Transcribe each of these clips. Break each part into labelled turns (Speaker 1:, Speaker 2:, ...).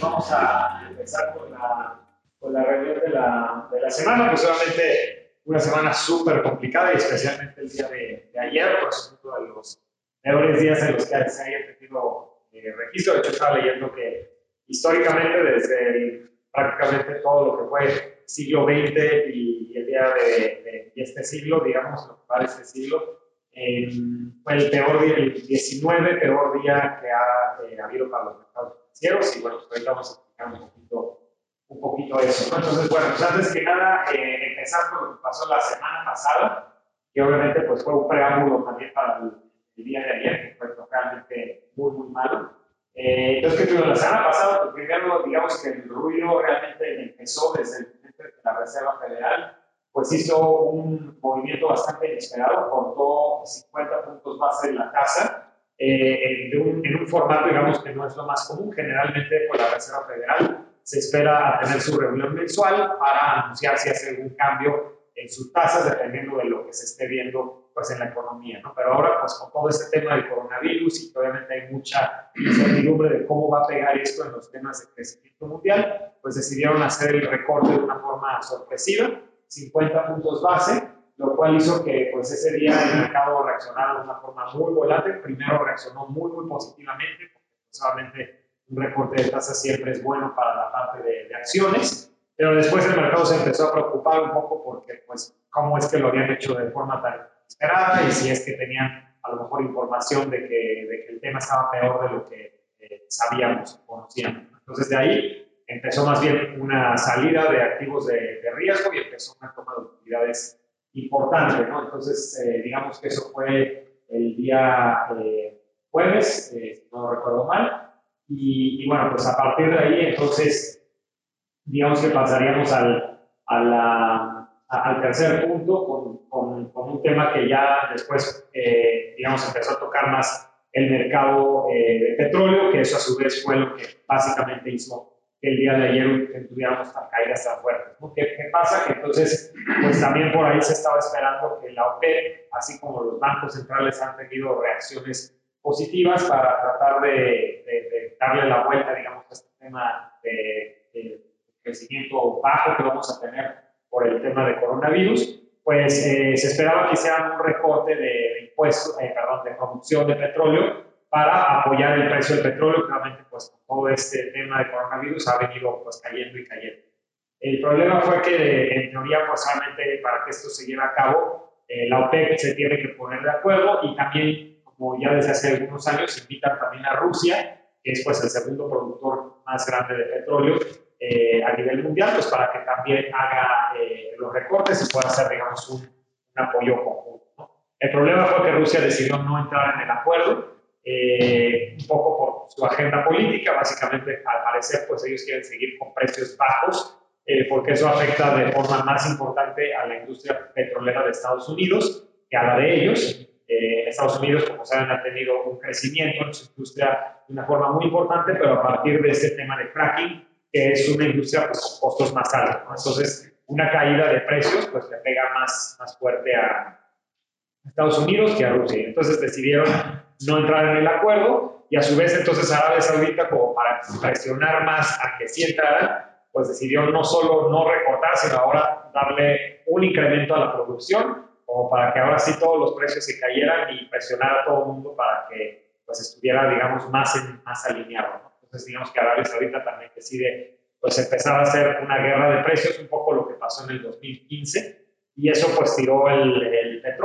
Speaker 1: vamos a empezar con la, con la reunión de la, de la semana, pues obviamente una semana súper complicada y especialmente el día de, de ayer, pues uno de los peores días en los que se haya tenido eh, registro. De hecho, estaba leyendo que históricamente desde prácticamente todo lo que fue siglo XX y, el día de, este siglo, digamos, lo que va de este siglo, eh, fue el peor día, el 19 peor día que ha eh, habido para los mercados financieros y bueno, pues ahorita vamos a explicar un poquito, un poquito eso. Entonces, bueno, pues antes que nada, eh, empezar con lo que pasó la semana pasada, que obviamente pues fue un preámbulo también para el, día de ayer, que fue realmente muy, muy malo. Eh, entonces, que la semana pasada, pues primero, digamos que el ruido realmente empezó desde el la Reserva Federal, pues hizo un movimiento bastante inesperado, cortó 50 puntos base en la tasa, eh, en, un, en, un, formato, digamos, que no es lo más común. Generalmente, por la Reserva Federal se espera a tener su reunión mensual para anunciar si hace algún cambio en sus tasas, dependiendo de lo que se esté viendo pues, en la economía. ¿no? Pero ahora, pues con todo este tema del coronavirus y que obviamente hay mucha incertidumbre de cómo va a pegar esto en los temas de crecimiento mundial, pues decidieron hacer el recorte de una forma sorpresiva, 50 puntos base, lo cual hizo que pues ese día el mercado reaccionara de una forma muy volátil. Primero reaccionó muy, muy positivamente, porque solamente un recorte de tasas siempre es bueno para la parte de, de acciones, pero después el mercado se empezó a preocupar un poco porque pues cómo es que lo habían hecho de forma tan esperada y si es que tenían a lo mejor información de que, de que el tema estaba peor de lo que eh, sabíamos, conocíamos. Entonces de ahí empezó más bien una salida de activos de, de riesgo y empezó una toma de utilidades importante, ¿no? Entonces, eh, digamos que eso fue el día eh, jueves, eh, no recuerdo mal, y, y, bueno, pues a partir de ahí, entonces, digamos que pasaríamos al, a la, al tercer punto con, con, con, un tema que ya después, digamos, empezó a tocar más el mercado de petróleo, que eso a su vez fue lo que básicamente hizo que el día de ayer tuviéramos tan caídas tan fuertes. ¿Qué, ¿Qué, pasa? Que entonces, pues también por ahí se estaba esperando que la OPEP, así como los bancos centrales han tenido reacciones positivas para tratar de, de, de darle la vuelta, digamos, a este tema de, de, crecimiento bajo que vamos a tener por el tema de coronavirus, pues eh, se esperaba que hicieran un recorte de impuestos, eh, perdón, de producción de petróleo para apoyar el precio del petróleo, realmente pues todo este tema de coronavirus ha venido pues cayendo y cayendo. El problema fue que en teoría pues solamente para que esto se lleve a cabo, eh, la OPEP se tiene que poner de acuerdo y también, como ya desde hace algunos años, invitan también a Rusia, que es pues el segundo productor más grande de petróleo eh, a nivel mundial, pues para que también haga eh, los recortes y pueda hacer, digamos, un, un apoyo conjunto. ¿no? El problema fue que Rusia decidió no entrar en el acuerdo, eh, un poco por su agenda política, básicamente al parecer pues ellos quieren seguir con precios bajos, eh, porque eso afecta de forma más importante a la industria petrolera de Estados Unidos que a la de ellos. Eh, Estados Unidos, como saben, ha tenido un crecimiento en su industria de una forma muy importante, pero a partir de este tema de fracking, que es una industria pues, con costos más altos. ¿no? Entonces, una caída de precios pues le pega más, más fuerte a Estados Unidos que a Rusia. Entonces decidieron no entrar en el acuerdo y a su vez entonces Arabia Saudita como para presionar más a que sí entraran, pues decidió no solo no recortar, sino ahora darle un incremento a la producción, como para que ahora sí todos los precios se cayeran y presionar a todo el mundo para que pues estuviera, digamos, más, en, más alineado. ¿no? Entonces, digamos que Arabia Saudita también decide pues empezar a hacer una guerra de precios, un poco lo que pasó en el 2015, y eso pues tiró el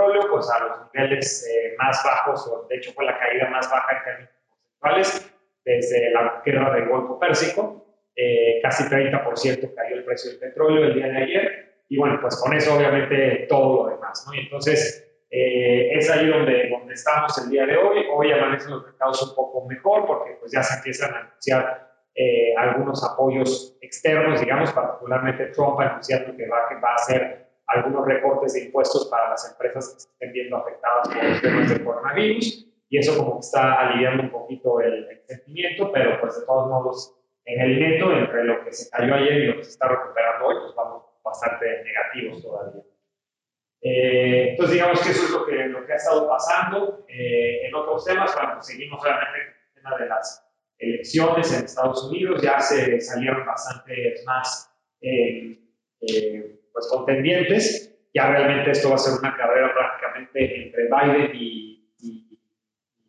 Speaker 1: petróleo pues a los niveles eh, más bajos, o de hecho fue la caída más baja en términos porcentuales desde la guerra del Golfo Pérsico, eh, casi 30% cayó el precio del petróleo el día de ayer, y bueno, pues con eso obviamente todo lo demás, ¿no? Y entonces eh, es ahí donde, donde estamos el día de hoy, hoy amanecen los mercados un poco mejor porque pues ya se empiezan a anunciar eh, algunos apoyos externos, digamos, particularmente Trump anunciando que va, que va a hacer algunos recortes de impuestos para las empresas que se estén viendo afectadas por los temas del coronavirus y eso como que está aliviando un poquito el, el, sentimiento, pero pues de todos modos en el neto entre lo que se cayó ayer y lo que se está recuperando hoy, pues vamos bastante negativos todavía. Eh, entonces digamos que eso es lo que, lo que ha estado pasando. Eh, en otros temas, bueno, pues seguimos realmente con el tema de las elecciones en Estados Unidos, ya se salieron bastantes más eh, eh, pues contendientes. Ya realmente esto va a ser una carrera prácticamente entre Biden y, y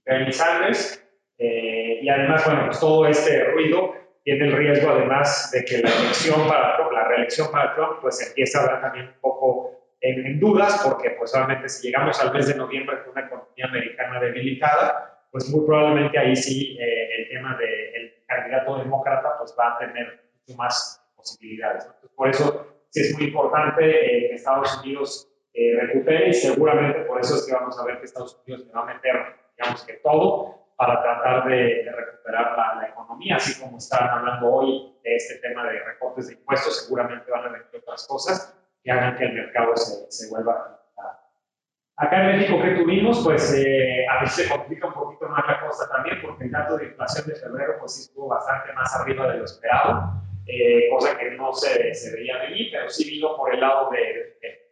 Speaker 1: Bernie Sanders. Eh, y además, bueno, pues todo este ruido tiene el riesgo además de que la elección para Trump, la reelección para Trump, pues empieza a dar también un poco en, dudas, porque pues obviamente si llegamos al mes de noviembre con una economía americana debilitada, pues muy probablemente ahí sí eh, el tema del candidato demócrata pues va a tener mucho más posibilidades. Entonces, por eso sí es muy importante eh, que Estados Unidos recupere y seguramente por eso es que vamos a ver que Estados Unidos le va a meter, digamos que todo, para tratar de, recuperar la, economía, así como están hablando hoy de este tema de recortes de impuestos, seguramente van a venir otras cosas que hagan que el mercado se, se vuelva a Acá en México, ¿qué tuvimos? Pues eh, a veces se complica un poquito más la cosa también, porque el dato de inflación de febrero pues sí estuvo bastante más arriba de lo esperado, eh, cosa que no se, se, veía venir, pero sí vino por el lado de, de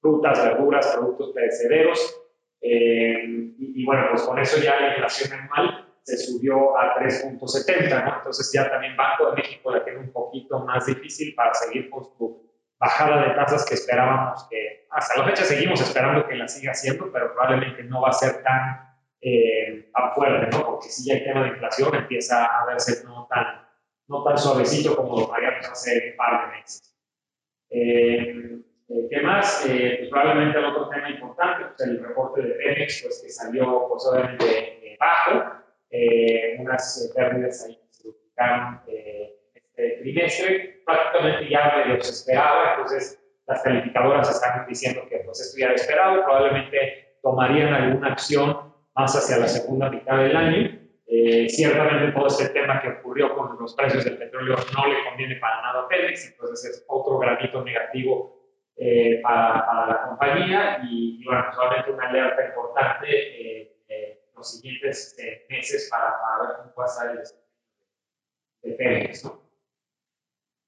Speaker 1: frutas, verduras, productos perecederos, eh, y, bueno, pues con eso ya la inflación anual se subió a 3.70, ¿no? Entonces ya también Banco de México la tiene un poquito más difícil para seguir con su bajada de tasas que esperábamos que, hasta la fecha seguimos esperando que la siga haciendo, pero probablemente no va a ser tan, eh, tan fuerte, ¿no? Porque si ya el tema de inflación empieza a verse no tan, no tan suavecito como lo haríamos hace un par de meses. Eh, eh, ¿Qué más? Eh, pues probablemente el otro tema importante, pues el reporte de Pemex, pues que salió pues obviamente eh, bajo, unas pérdidas ahí que se duplicaron este trimestre, prácticamente ya medio se esperaba, entonces las calificadoras están diciendo que pues esto ya era esperado, probablemente tomarían alguna acción más hacia la segunda mitad del año. Ciertamente todo este tema que ocurrió con los precios del petróleo no le conviene para nada a Pemex, entonces es otro granito negativo eh, para, para, la compañía y, bueno, solamente una alerta importante eh, eh, los siguientes meses para, para, ver cómo estar el de Pemex. ¿no?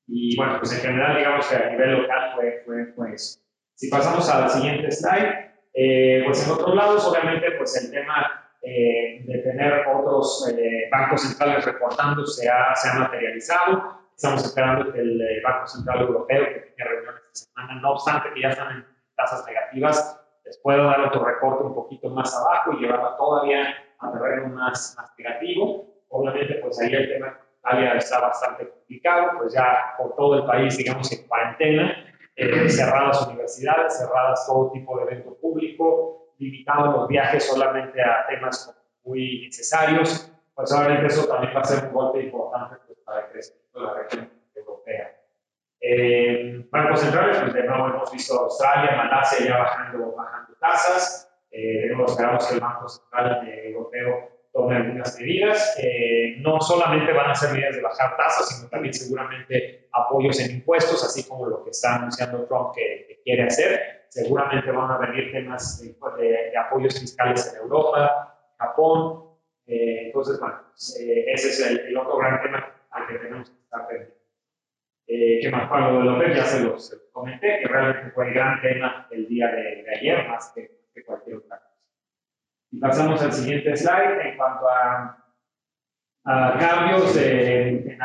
Speaker 1: Y bueno, pues en general, digamos que a nivel local fue, fue, fue eso. Si pasamos a la siguiente slide, pues en otros lados, obviamente, pues el tema de tener otros bancos centrales reportando se ha, se ha materializado. Estamos esperando que el Banco Central Europeo, que tiene reuniones semana, no obstante que ya están en tasas negativas, les puedo dar otro recorte un poquito más abajo y llevarla todavía a terreno más, más negativo. Obviamente, pues ahí el tema Italia está bastante complicado, pues ya por todo el país, digamos, en cuarentena, eh, cerradas universidades, cerradas todo tipo de evento público, limitados los viajes solamente a temas muy necesarios, pues obviamente eso también va a ser un golpe importante pues, para el crecimiento de la región europea. Eh, bancos centrales, pues de nuevo hemos visto Australia, Malasia ya bajando, bajando tasas. Eh, de esperamos que el Banco Central Europeo tome algunas medidas. Eh, no solamente van a ser medidas de bajar tasas, sino también seguramente apoyos en impuestos, así como lo que está anunciando Trump que, quiere hacer. Seguramente van a venir temas de, apoyos fiscales en Europa, Japón. Eh, entonces, bueno, pues, eh, ese es el, el, otro gran tema al que tenemos que estar pendientes eh, que más para lo de López ya se los, comenté, que realmente fue el gran tema el día de, ayer, más que, cualquier otra cosa. Y pasamos al siguiente slide en cuanto a, a cambios en,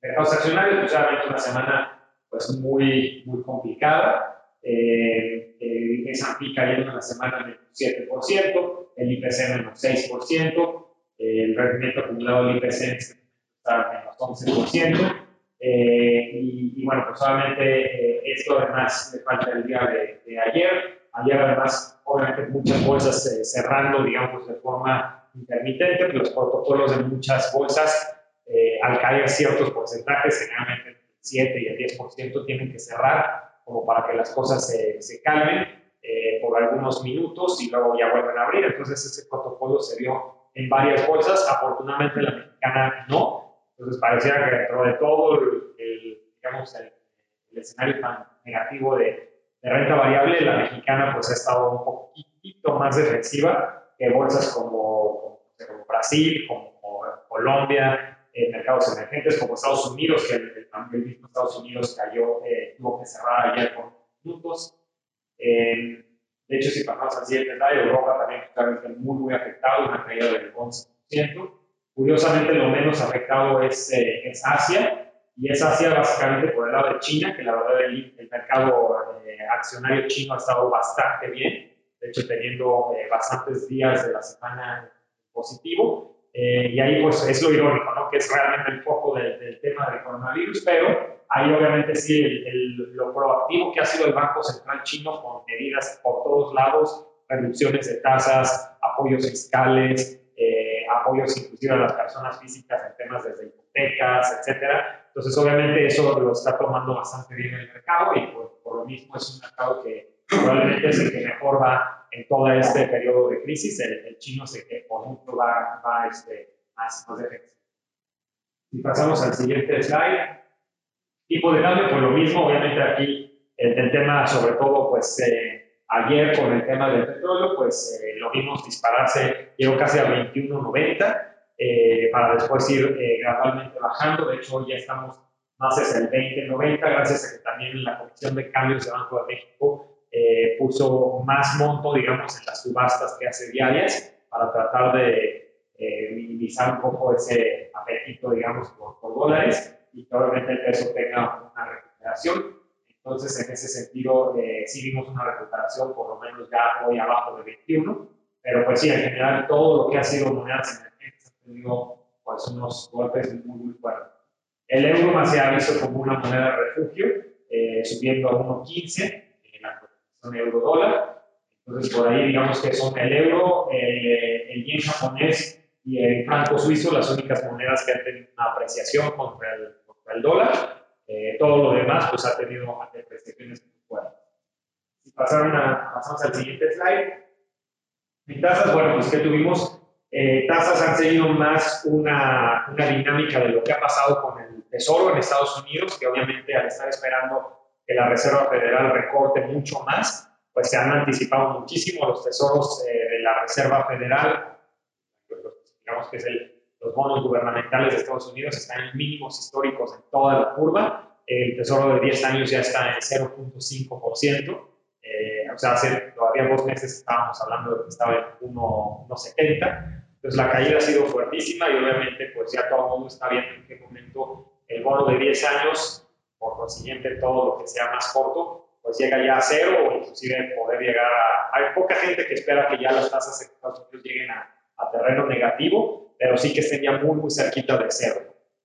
Speaker 1: mercados accionarios, pues realmente una semana pues muy, muy complicada. Eh, el S&P cayendo una semana menos 7%, el IPC menos 6%, el rendimiento acumulado del IPC está menos 11%, eh, y, bueno, pues solamente eh, esto además le falta el día de, ayer. Ayer además, obviamente muchas bolsas eh, cerrando, digamos, de forma intermitente, los protocolos de muchas bolsas, al caer ciertos porcentajes, generalmente el 7 y el 10% tienen que cerrar como para que las cosas se, se calmen por algunos minutos y luego ya vuelven a abrir. Entonces ese protocolo se vio en varias bolsas, afortunadamente la mexicana no, entonces, pareciera que dentro de todo el, digamos, el, escenario tan negativo de, renta variable, la mexicana pues ha estado un poquito más defensiva que bolsas como, Brasil, como, Colombia, eh, mercados emergentes como Estados Unidos, que el, mismo Estados Unidos cayó, eh, que cerrar ayer con minutos. de hecho, si pasamos al siguiente slide, Europa también está muy, muy afectado, una caída del 11%. Curiosamente, lo menos afectado es, eh, es Asia, y es Asia básicamente por el lado de China, que la verdad el, el mercado eh, accionario chino ha estado bastante bien, de hecho teniendo eh, bastantes días de la semana positivo. Y ahí pues es lo irónico, ¿no? que es realmente el foco del, del tema del coronavirus, pero ahí obviamente sí el, el, lo proactivo que ha sido el Banco Central chino con medidas por todos lados, reducciones de tasas, apoyos fiscales, eh, apoyos inclusive a las personas físicas en temas desde hipotecas, etcétera. Entonces, obviamente, eso lo está tomando bastante bien el mercado y por, por lo mismo es un mercado que probablemente es el que mejor va en todo este periodo de crisis. El, el chino se por mucho va, va este, más, más efectivo. Y pasamos al siguiente slide. Tipo de cambio, pues lo mismo, obviamente aquí el, el tema sobre todo, pues eh, ayer con el tema del petróleo, pues eh, lo vimos dispararse, llegó casi a 21.90 eh, para después ir eh, gradualmente bajando. De hecho, hoy ya estamos más es el 20.90, gracias a que también la Comisión de Cambios de Banco de México eh, puso más monto, digamos, en las subastas que hace diarias para tratar de eh, minimizar un poco ese apetito, digamos, por, por dólares y que obviamente el peso tenga una recuperación. Entonces, en ese sentido, eh, sí vimos una recuperación, por lo menos ya hoy abajo de 21, pero pues sí, en general, todo lo que ha sido monedas emergentes ha tenido pues, unos golpes muy, muy fuertes. El euro más se ha visto como una moneda de refugio, eh, subiendo a 1.15 cotización euro-dólar. Entonces, por ahí digamos que son el euro, eh, el yen japonés y el franco suizo las únicas monedas que han tenido una apreciación contra el, contra el dólar. Eh, todo lo demás pues ha tenido depreciaciones fuertes. Si pasaron a, pasamos al siguiente slide. En tasas, bueno, pues que tuvimos, eh, tasas han seguido más una, una dinámica de lo que ha pasado con el Tesoro en Estados Unidos, que obviamente al estar esperando que la Reserva Federal recorte mucho más, pues se han anticipado muchísimo los tesoros eh, de la Reserva Federal, digamos que es el, los bonos gubernamentales de Estados Unidos están en mínimos históricos en toda la curva. El tesoro de 10 años ya está en 0.5%. Eh, o sea, hace todavía dos meses estábamos hablando de que estaba en 1.70. Entonces la caída ha sido fuertísima y obviamente pues ya todo el mundo está viendo en qué momento el bono de 10 años, por consiguiente todo lo que sea más corto, pues llega ya a cero o inclusive poder llegar a... Hay poca gente que espera que ya las tasas en Estados Unidos lleguen a, a terreno negativo, pero sí que estén ya muy, muy cerquita de cero.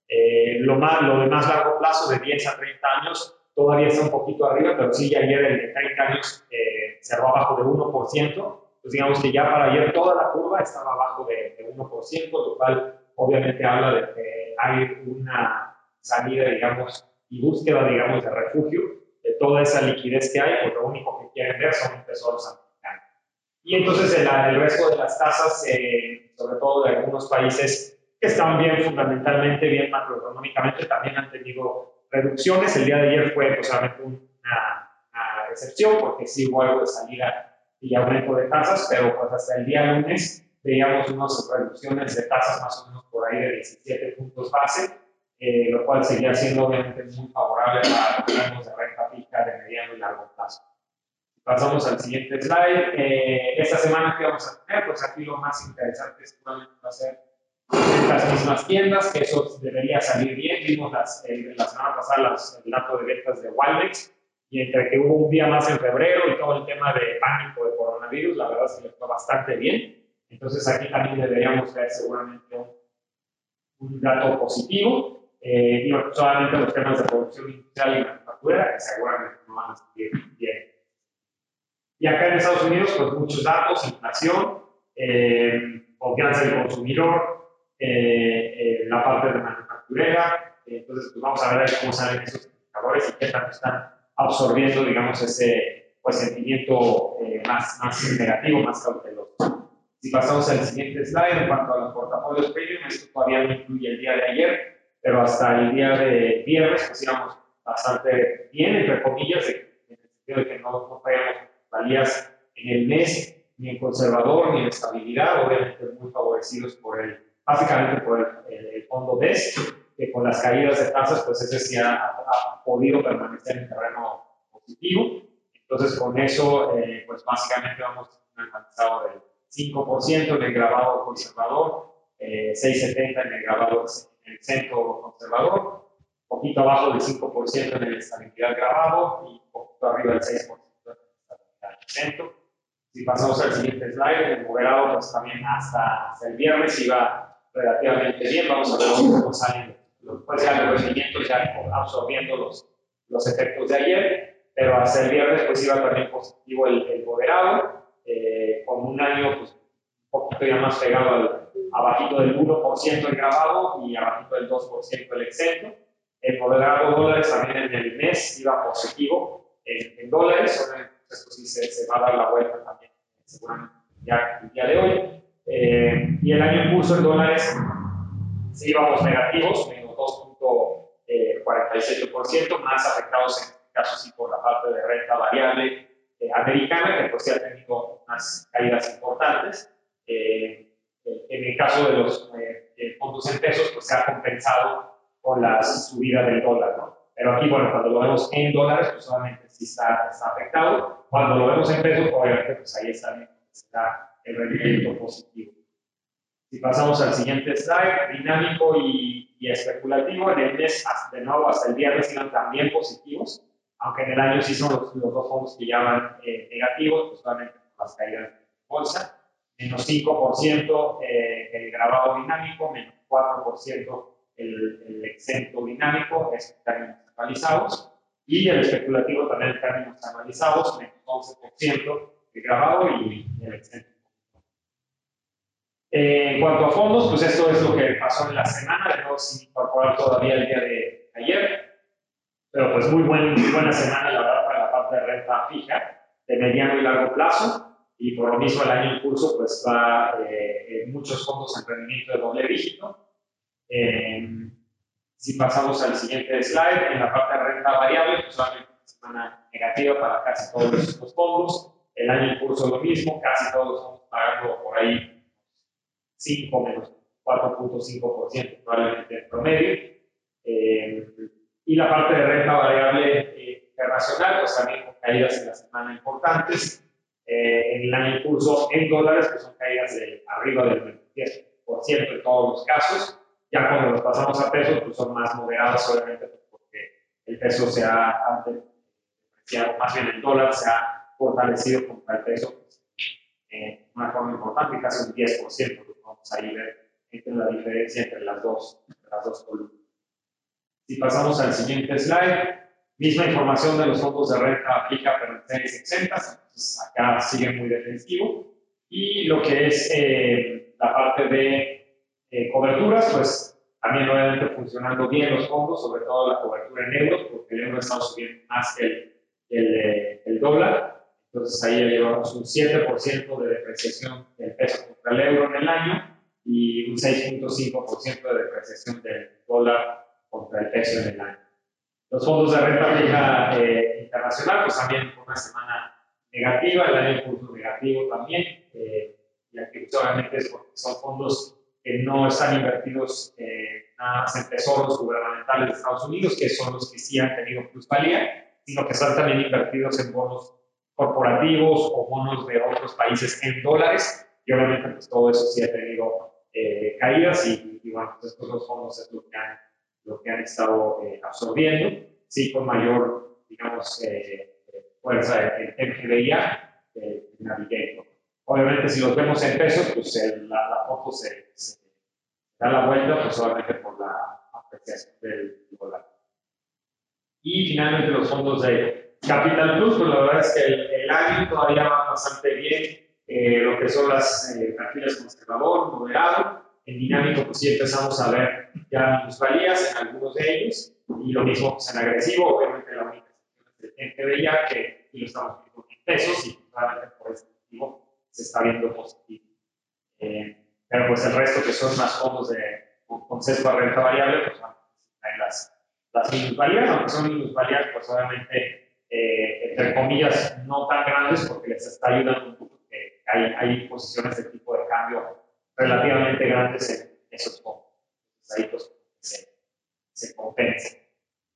Speaker 1: Eh, lo, más, lo de más largo plazo, de 10 a 30 años, todavía está un poquito arriba, pero sí, ayer el de 30 años eh, cerró abajo de 1%. Entonces, digamos que ya para ayer toda la curva estaba abajo de, de 1%, lo cual obviamente habla de que hay una salida, digamos, y búsqueda, digamos, de refugio de toda esa liquidez que hay, pues lo único que quieren ver son tesoros americanos. Y entonces el, el resto de las tasas, eh, sobre todo de algunos países que están bien fundamentalmente, bien macroeconómicamente, también han tenido reducciones. El día de ayer fue pues, una, una excepción porque sí hubo algo de salida y aumento de tasas, pero pues hasta el día lunes veíamos unas reducciones de tasas más o menos por ahí de 17 puntos base, eh, lo cual seguía siendo obviamente muy favorable para los rangos de renta fija de mediano y largo plazo. Pasamos al siguiente slide. Eh, esta semana, ¿qué vamos a tener? Pues aquí lo más interesante seguramente va a ser las mismas tiendas, que eso debería salir bien. Vimos las, eh, la semana pasada el dato de ventas de Walmex y entre que hubo un día más en febrero y todo el tema de pánico de coronavirus, la verdad es que le fue bastante bien. Entonces aquí también deberíamos ver seguramente un, un dato positivo. Eh, solamente los temas de producción industrial y manufactura, que seguramente no van a salir bien. Y acá en Estados Unidos, pues muchos datos, inflación, eh, del consumidor, eh, eh, la parte de manufacturera. entonces, pues vamos a ver cómo salen esos indicadores y qué tanto están absorbiendo, digamos, ese pues, sentimiento más, más negativo, más cauteloso. Si pasamos al siguiente slide, en cuanto a los portafolios premium, esto todavía no incluye el día de ayer, pero hasta el día de viernes, pues íbamos bastante bien, entre comillas, en el sentido de que no, no traíamos valías en el mes, ni en conservador, ni en estabilidad, obviamente muy favorecidos por el, básicamente por el, el, el fondo DES, que con las caídas de tasas, pues ese sí ha, ha podido permanecer en terreno positivo. Entonces, con eso, eh, pues básicamente vamos a un alcanzado del 5% en el grabado conservador, 6,70 en el grabado el centro conservador, poquito abajo del 5% en el estabilidad grabado y poquito arriba del 6% en el estabilidad centro. Si pasamos al siguiente slide, el moderado pues también hasta, hasta el viernes iba relativamente bien, vamos a ver cómo salen pues ya los rendimientos ya absorbiendo los, los efectos de ayer, pero hasta el viernes pues iba también positivo el, el moderado, eh, con un año pues, un poquito ya más pegado al abajito del 1% el grabado y abajito del 2% el exento. El moderado dólares también en el mes iba positivo en, en dólares, esto sí se, se, va a dar la vuelta también seguramente ya el día de hoy. Eh, y el año en curso en dólares sí íbamos negativos, 2.47%, más afectados en este caso sí por la parte de renta variable eh, americana, que pues sí ha tenido unas caídas importantes. Eh, en el caso de los eh, fondos en pesos, pues se ha compensado con la subida del dólar, ¿no? Pero aquí, bueno, cuando lo vemos en dólares, pues solamente sí está, está afectado. Cuando lo vemos en pesos, obviamente, pues ahí está, está el rendimiento positivo. Si pasamos al siguiente slide, dinámico y, y, especulativo, en el mes, de nuevo, hasta el viernes iban también positivos, aunque en el año sí son los, los dos fondos que ya van eh, negativos, pues solamente por las caídas de bolsa, menos 5% eh, el grabado dinámico, menos 4% el, el, exento dinámico, es en términos analizados, y el especulativo también en términos analizados, menos 11% el grabado y el exento. Eh, en cuanto a fondos, pues esto es lo que pasó en la semana, nuevo sin incorporar todavía el día de ayer, pero pues muy, buen, muy buena semana, la verdad, para la parte de renta fija, de mediano y largo plazo, y por lo mismo el año en curso, pues va eh, muchos fondos en rendimiento de doble dígito. Eh, si pasamos al siguiente slide, en la parte de renta variable, pues va una semana negativa para casi todos los fondos, el año en curso lo mismo, casi todos los fondos pagando por ahí 5 menos 4.5% probablemente en promedio. Eh, y la parte de renta variable eh, internacional, pues también con caídas en la semana importantes. Eh, en el año en curso en dólares, pues son caídas de arriba del 10% en todos los casos. Ya cuando los pasamos a pesos, pues son más moderados, obviamente, porque el peso se ha apreciado, más bien el dólar se ha fortalecido contra el peso pues, de una forma importante, casi un 10% vamos a ver entre la diferencia entre las dos, las dos columnas. Si pasamos al siguiente slide, misma información de los fondos de renta fija, pero en series exentas, entonces acá sigue muy defensivo. Y lo que es eh, la parte de eh, coberturas, pues también obviamente funcionando bien los fondos, sobre todo la cobertura en euros, porque el euro está subiendo más que el, el, eh, el dólar. Entonces ahí llevamos un 7% de depreciación del peso contra el euro en el año y un 6.5% de depreciación del dólar contra el peso en el año. Los fondos de renta fija eh, internacional, pues también una semana negativa, el año curso negativo también, eh, y aquí obviamente es porque son fondos que no están invertidos eh, nada más en tesoros gubernamentales de Estados Unidos, que son los que sí han tenido plusvalía, sino que están también invertidos en bonos corporativos o bonos de otros países en dólares, y obviamente pues, todo eso sí ha tenido eh, caídas y, y, bueno, pues estos dos fondos es lo que han, lo que han estado eh, absorbiendo, sí con mayor, digamos, eh, fuerza en, en GBIA, en. Obviamente si los vemos en pesos, pues el, la, la, foto se, se, da la vuelta pues solamente por la apreciación del dólar. Y finalmente los fondos de Capital Plus, pues la verdad es que el, el año todavía va bastante bien, eh, lo que son las eh, perfiles conservador, moderado. En dinámico, pues sí empezamos a ver ya minusvalías en algunos de ellos, y lo mismo pues, en agresivo, obviamente la única excepción el ya que y lo estamos viendo en pesos, y claramente por ese motivo se está viendo positivo. Eh, pero pues el resto que son más fondos de concepto a renta variable, pues van a las, las minusvalías, aunque son minusvalías, pues obviamente eh, entre comillas, no tan grandes porque les está ayudando un poco que hay, hay posiciones de tipo de cambio relativamente grandes en esos fondos. ahí pues se, se compensa.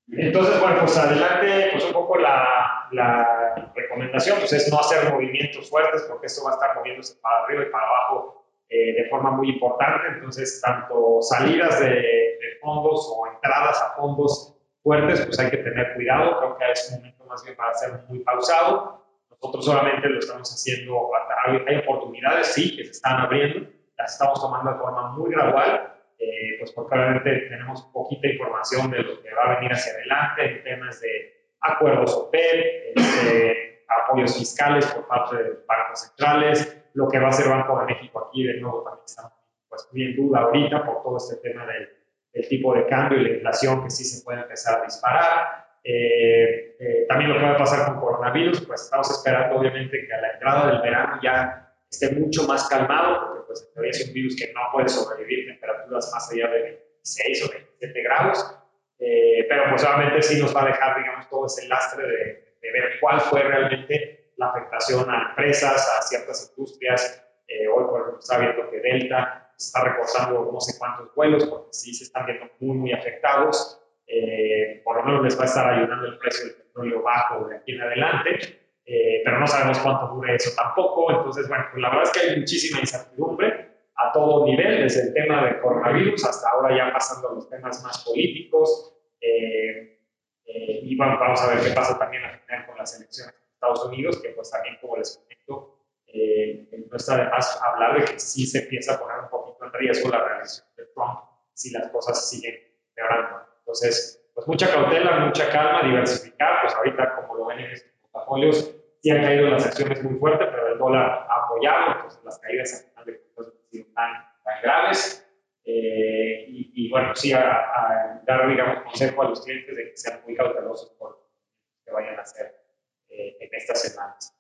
Speaker 1: Entonces, bueno, pues adelante, pues un poco la, la, recomendación pues es no hacer movimientos fuertes porque esto va a estar moviéndose para arriba y para abajo eh, de forma muy importante. Entonces, tanto salidas de, de, fondos o entradas a fondos fuertes, pues hay que tener cuidado. Creo que es un momento más bien para ser muy pausado. Nosotros solamente lo estamos haciendo, hay, oportunidades, sí, que se están abriendo, las estamos tomando de forma muy gradual, eh, pues porque obviamente tenemos poquita información de lo que va a venir hacia adelante en temas de acuerdos OPEP, este, apoyos fiscales por parte de bancos centrales, lo que va a hacer Banco de México aquí, de nuevo, también estamos pues, muy en duda ahorita por todo este tema del, del, tipo de cambio y la inflación que sí se puede empezar a disparar. Eh, eh, también lo que va a pasar con coronavirus, pues estamos esperando obviamente que a la entrada del verano ya esté mucho más calmado, porque pues teoría es un virus que no puede sobrevivir temperaturas más allá de 26 o 27 grados, eh, pero pues obviamente sí nos va a dejar, digamos, todo ese lastre de, de ver cuál fue realmente la afectación a empresas, a ciertas industrias. Eh, hoy, por ejemplo, está viendo que Delta está recortando no sé cuántos vuelos porque sí se están viendo muy, muy afectados. Eh, por lo menos les va a estar ayudando el precio del petróleo bajo de aquí en adelante, eh, pero no sabemos cuánto dure eso tampoco. Entonces, bueno, pues la verdad es que hay muchísima incertidumbre a todo nivel, desde el tema del coronavirus hasta ahora ya pasando a los temas más políticos. y bueno, vamos a ver qué pasa también al final con las elecciones Estados Unidos, que pues también, como les comento, eh, no está de más hablar de que sí se empieza a poner un poquito en riesgo la reelección de Trump si las cosas siguen empeorando. Entonces, pues mucha cautela, mucha calma, diversificar, pues ahorita como lo ven en estos portafolios sí han caído las acciones muy fuerte, pero el dólar ha apoyado, entonces las caídas han sido tan, tan graves. Eh, y, y, bueno, sí, a, a, dar, digamos, consejo a los clientes de que sean muy cautelosos por lo que vayan a hacer eh, en estas semanas.